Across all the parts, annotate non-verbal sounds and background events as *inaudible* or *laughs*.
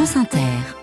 France Inter.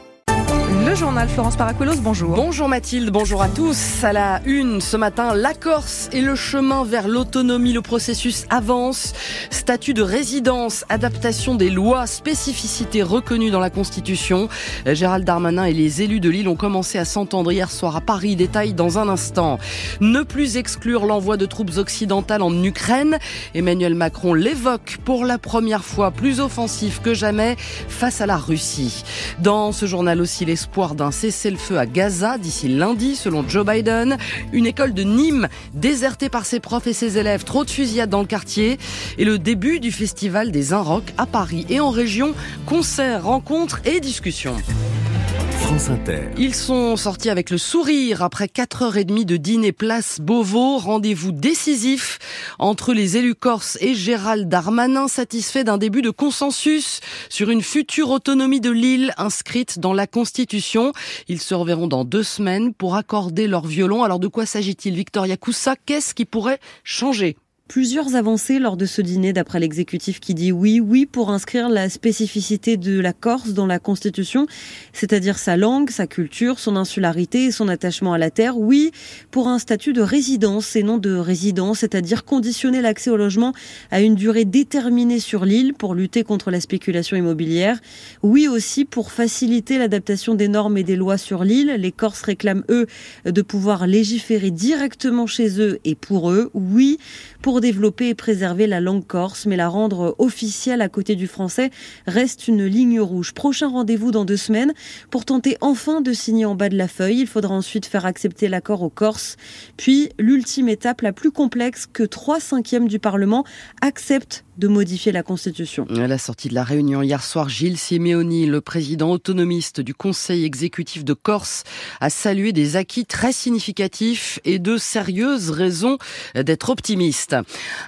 Le journal Florence Paracuelos, bonjour. Bonjour Mathilde, bonjour à tous. À la une ce matin, la Corse et le chemin vers l'autonomie. Le processus avance. Statut de résidence, adaptation des lois, spécificités reconnues dans la Constitution. Gérald Darmanin et les élus de Lille ont commencé à s'entendre hier soir à Paris. Détail dans un instant. Ne plus exclure l'envoi de troupes occidentales en Ukraine. Emmanuel Macron l'évoque pour la première fois plus offensif que jamais face à la Russie. Dans ce journal aussi, les d'un cessez-le-feu à Gaza d'ici lundi, selon Joe Biden. Une école de Nîmes désertée par ses profs et ses élèves. Trop de fusillades dans le quartier. Et le début du festival des Inrock à Paris et en région. Concerts, rencontres et discussions. Ils sont sortis avec le sourire après 4h30 de dîner place Beauvau. Rendez-vous décisif entre les élus corses et Gérald Darmanin, satisfait d'un début de consensus sur une future autonomie de l'île inscrite dans la Constitution. Ils se reverront dans deux semaines pour accorder leur violon. Alors de quoi s'agit-il, Victoria Coussa? Qu'est-ce qui pourrait changer? Plusieurs avancées lors de ce dîner, d'après l'exécutif qui dit oui, oui pour inscrire la spécificité de la Corse dans la Constitution, c'est-à-dire sa langue, sa culture, son insularité et son attachement à la terre. Oui pour un statut de résidence et non de résidence, c'est-à-dire conditionner l'accès au logement à une durée déterminée sur l'île pour lutter contre la spéculation immobilière. Oui aussi pour faciliter l'adaptation des normes et des lois sur l'île. Les Corses réclament, eux, de pouvoir légiférer directement chez eux et pour eux. Oui pour développer et préserver la langue corse, mais la rendre officielle à côté du français reste une ligne rouge. Prochain rendez-vous dans deux semaines pour tenter enfin de signer en bas de la feuille. Il faudra ensuite faire accepter l'accord aux Corses. Puis, l'ultime étape la plus complexe que trois cinquièmes du Parlement acceptent de modifier la Constitution. À la sortie de la réunion hier soir, Gilles Simeoni, le président autonomiste du Conseil exécutif de Corse, a salué des acquis très significatifs et de sérieuses raisons d'être optimiste.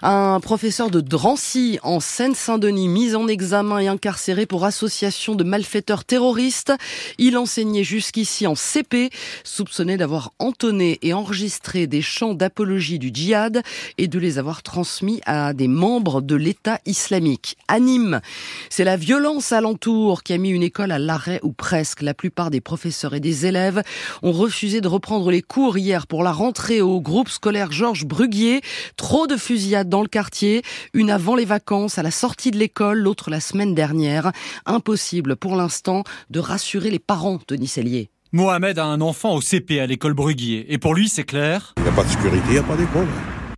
Un professeur de Drancy en Seine-Saint-Denis, mis en examen et incarcéré pour association de malfaiteurs terroristes. Il enseignait jusqu'ici en CP, soupçonné d'avoir entonné et enregistré des chants d'apologie du djihad et de les avoir transmis à des membres de l'État islamique. À Nîmes, c'est la violence alentour qui a mis une école à l'arrêt ou presque. La plupart des professeurs et des élèves ont refusé de reprendre les cours hier pour la rentrée au groupe scolaire Georges Bruguier. Trop de fusillades dans le quartier, une avant les vacances, à la sortie de l'école, l'autre la semaine dernière. Impossible pour l'instant de rassurer les parents de Nicellier. Mohamed a un enfant au CP à l'école Bruguier. Et pour lui, c'est clair. Il n'y a pas de sécurité, il n'y a pas d'école.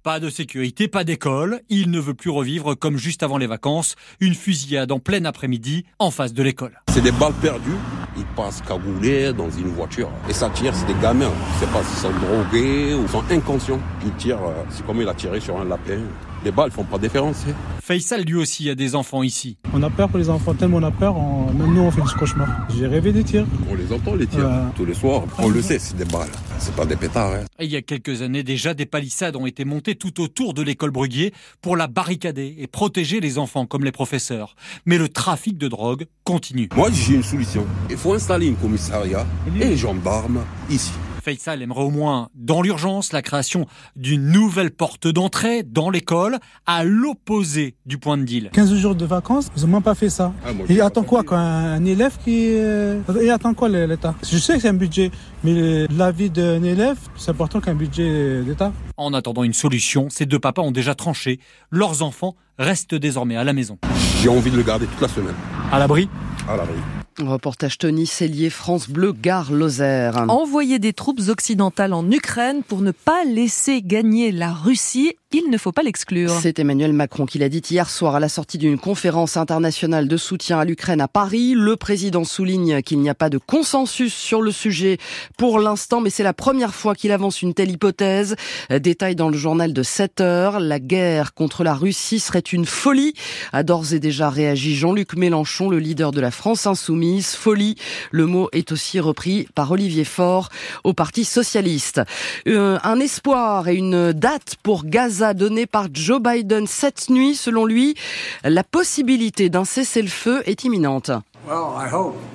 Pas de sécurité, pas d'école. Il ne veut plus revivre comme juste avant les vacances, une fusillade en plein après-midi en face de l'école. C'est des balles perdues. Ils passent cagoulés dans une voiture. Et ça tire, c'est des gamins. Je sais pas s'ils sont drogués ou sont inconscients. Ils tirent, euh, c'est comme il a tiré sur un lapin. Les balles font pas de différence. Hein. Faisal lui aussi a des enfants ici. On a peur pour les enfants, tellement on a peur, même nous on fait du cauchemar. J'ai rêvé des tirs. On les entend les tirs tous les soirs. On le sait, c'est des balles. C'est pas des pétards. Hein. il y a quelques années déjà, des palissades ont été montées tout autour de l'école Bruguier pour la barricader et protéger les enfants comme les professeurs. Mais le trafic de drogue continue. Moi j'ai une solution. Il faut installer un commissariat et les gendarmes ici. Faisal aimerait au moins, dans l'urgence, la création d'une nouvelle porte d'entrée dans l'école, à l'opposé du point de deal. 15 jours de vacances, ils n'ont même pas fait ça. Ah, il attend quoi quand un élève qui... Euh, il attend quoi l'État? Je sais que c'est un budget, mais la vie d'un élève, c'est important qu'un budget d'État. En attendant une solution, ces deux papas ont déjà tranché. Leurs enfants restent désormais à la maison. J'ai envie de le garder toute la semaine. À l'abri? À l'abri. Reportage Tony Cellier, France Bleu, Gare Lozère. Envoyer des troupes occidentales en Ukraine pour ne pas laisser gagner la Russie il ne faut pas l'exclure. C'est Emmanuel Macron qui l'a dit hier soir à la sortie d'une conférence internationale de soutien à l'Ukraine à Paris. Le président souligne qu'il n'y a pas de consensus sur le sujet pour l'instant, mais c'est la première fois qu'il avance une telle hypothèse. Détail dans le journal de 7 heures. La guerre contre la Russie serait une folie. A d'ores et déjà réagi Jean-Luc Mélenchon, le leader de la France insoumise. Folie. Le mot est aussi repris par Olivier Faure au Parti socialiste. Euh, un espoir et une date pour Gaza donné par Joe Biden cette nuit. Selon lui, la possibilité d'un cessez-le-feu est imminente.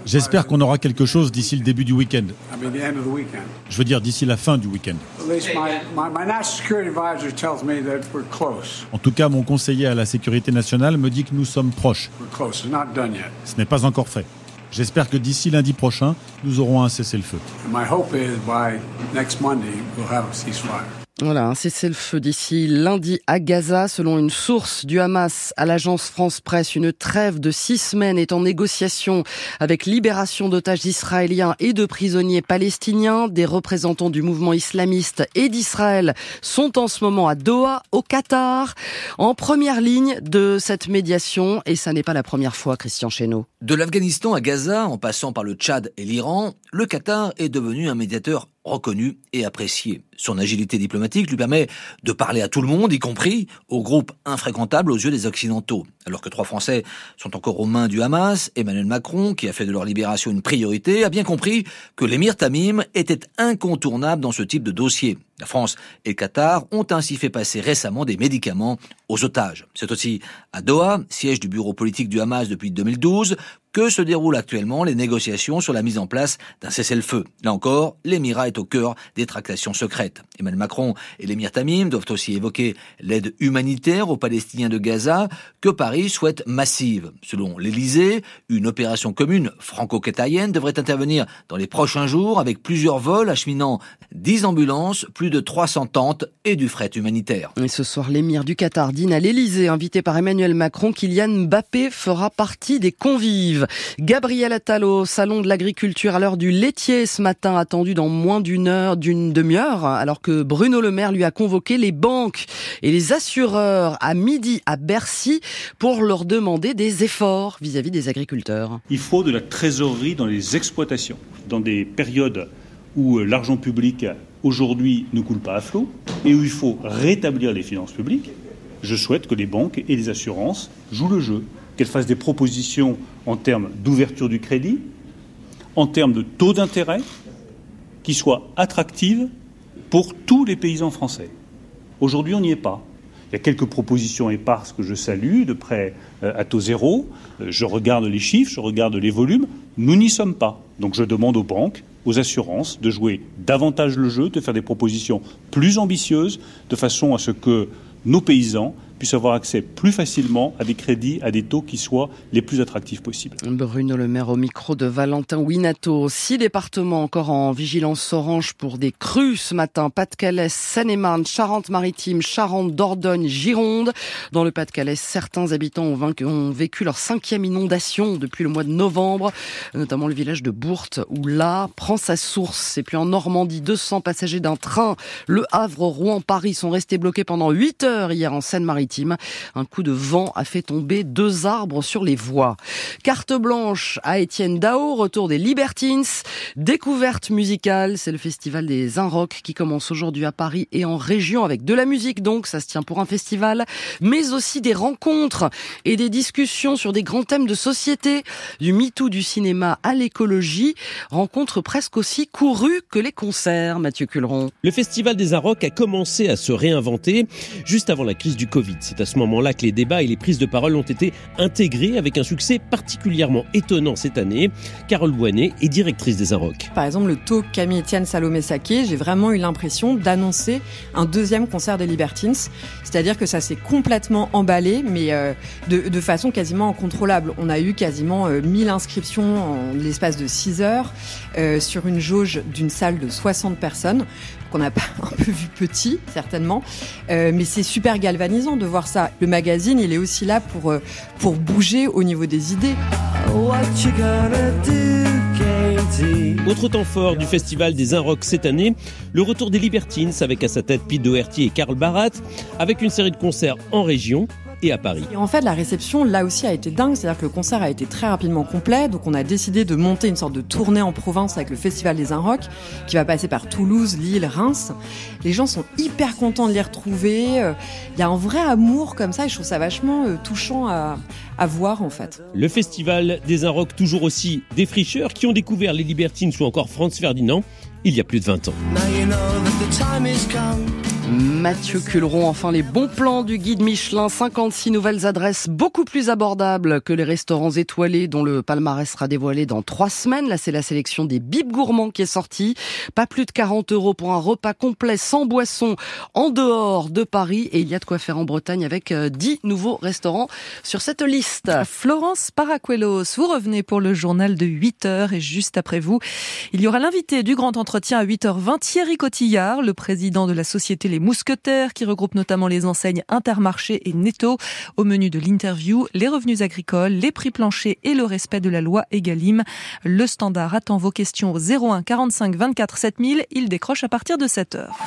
J'espère qu'on aura quelque chose d'ici le début du week-end. Je veux dire d'ici la fin du week-end. En tout cas, mon conseiller à la sécurité nationale me dit que nous sommes proches. Ce n'est pas encore fait. J'espère que d'ici lundi prochain, nous aurons un cessez-le-feu. Voilà, un cessez-le-feu d'ici lundi à Gaza. Selon une source du Hamas à l'agence France Presse, une trêve de six semaines est en négociation avec libération d'otages israéliens et de prisonniers palestiniens. Des représentants du mouvement islamiste et d'Israël sont en ce moment à Doha, au Qatar, en première ligne de cette médiation. Et ça n'est pas la première fois, Christian Chesneau. De l'Afghanistan à Gaza, en passant par le Tchad et l'Iran, le Qatar est devenu un médiateur reconnu et apprécié. Son agilité diplomatique lui permet de parler à tout le monde, y compris aux groupes infréquentables aux yeux des Occidentaux. Alors que trois Français sont encore aux mains du Hamas, Emmanuel Macron, qui a fait de leur libération une priorité, a bien compris que l'émir Tamim était incontournable dans ce type de dossier. La France et le Qatar ont ainsi fait passer récemment des médicaments aux otages. C'est aussi à Doha, siège du bureau politique du Hamas depuis 2012, que se déroulent actuellement les négociations sur la mise en place d'un cessez-le-feu. Là encore, l'émirat est au cœur des tractations secrètes. Emmanuel Macron et l'émir Tamim doivent aussi évoquer l'aide humanitaire aux Palestiniens de Gaza que Paris souhaite massive. Selon l'Elysée, une opération commune franco-qatarienne devrait intervenir dans les prochains jours avec plusieurs vols acheminant 10 ambulances, plus de 300 tentes et du fret humanitaire. Ce soir, l'émir du Qatar dîne à l'Elysée, invité par Emmanuel Macron. Kylian Mbappé fera partie des convives. Gabriel Attal au salon de l'agriculture à l'heure du laitier ce matin, attendu dans moins d'une heure, d'une demi-heure, alors que Bruno Le Maire lui a convoqué les banques et les assureurs à midi à Bercy pour leur demander des efforts vis-à-vis des agriculteurs. Il faut de la trésorerie dans les exploitations, dans des périodes où euh, l'argent public aujourd'hui ne coule pas à flot et où il faut rétablir les finances publiques. Je souhaite que les banques et les assurances jouent le jeu qu'elle fasse des propositions en termes d'ouverture du crédit, en termes de taux d'intérêt, qui soient attractives pour tous les paysans français. Aujourd'hui, on n'y est pas. Il y a quelques propositions éparses que je salue, de près euh, à taux zéro. Euh, je regarde les chiffres, je regarde les volumes. Nous n'y sommes pas. Donc je demande aux banques, aux assurances de jouer davantage le jeu, de faire des propositions plus ambitieuses, de façon à ce que nos paysans puissent avoir accès plus facilement à des crédits à des taux qui soient les plus attractifs possibles. Bruno Le Maire au micro de Valentin Winato. Six départements encore en vigilance orange pour des crues ce matin. Pas-de-Calais, Seine-et-Marne, Charente-Maritime, Charente, Dordogne, Gironde. Dans le Pas-de-Calais, certains habitants ont, vécu leur cinquième inondation depuis le mois de novembre, notamment le village de Bourte où là prend sa source. Et puis en Normandie, 200 passagers d'un train, le Havre, Rouen, Paris sont restés bloqués pendant 8 heures hier en Seine-Maritime un coup de vent a fait tomber deux arbres sur les voies. Carte blanche à Étienne Dao, retour des Libertines. Découverte musicale, c'est le festival des Inrock qui commence aujourd'hui à Paris et en région avec de la musique donc, ça se tient pour un festival, mais aussi des rencontres et des discussions sur des grands thèmes de société, du MeToo du cinéma à l'écologie, rencontres presque aussi courues que les concerts, Mathieu Culleron. Le festival des Inrock a commencé à se réinventer juste avant la crise du Covid. C'est à ce moment-là que les débats et les prises de parole ont été intégrés avec un succès particulièrement étonnant cette année. Carole Boinet est directrice des Inrocks. Par exemple, le talk Camille Etienne Salomé Saké, j'ai vraiment eu l'impression d'annoncer un deuxième concert des Libertines. C'est-à-dire que ça s'est complètement emballé, mais euh, de, façon quasiment incontrôlable. On a eu quasiment 1000 euh, inscriptions en l'espace de 6 heures euh, sur une jauge d'une salle de 60 personnes qu'on *laughs* pas un peu vu petit, certainement. Mais c'est super galvanisant de voir ça. Le magazine, il est aussi là pour, pour bouger au niveau des idées. Autre temps fort du festival des Inrocks cette année, le retour des Libertines avec à sa tête Pete Doherty et Karl Barat, avec une série de concerts en région et à Paris. en fait, la réception, là aussi, a été dingue. C'est-à-dire que le concert a été très rapidement complet. Donc, on a décidé de monter une sorte de tournée en province avec le Festival des Inrocks, qui va passer par Toulouse, Lille, Reims. Les gens sont hyper contents de les retrouver. Euh, il y a un vrai amour comme ça et je trouve ça vachement euh, touchant à, à voir, en fait. Le Festival des Inrocks, toujours aussi des fricheurs qui ont découvert les Libertines ou encore Franz Ferdinand il y a plus de 20 ans. Mathieu Culeron. Enfin, les bons plans du guide Michelin. 56 nouvelles adresses beaucoup plus abordables que les restaurants étoilés dont le palmarès sera dévoilé dans trois semaines. Là, c'est la sélection des bibes gourmands qui est sortie. Pas plus de 40 euros pour un repas complet sans boisson en dehors de Paris. Et il y a de quoi faire en Bretagne avec 10 euh, nouveaux restaurants sur cette liste. Florence Paracuelos, vous revenez pour le journal de 8 heures et juste après vous, il y aura l'invité du grand entretien à 8h20, Thierry Cotillard, le président de la société Les Qui regroupe notamment les enseignes Intermarché et Netto. Au menu de l'interview, les revenus agricoles, les prix planchers et le respect de la loi Egalim. Le standard attend vos questions au 01 45 24 7000. Il décroche à partir de 7 heures.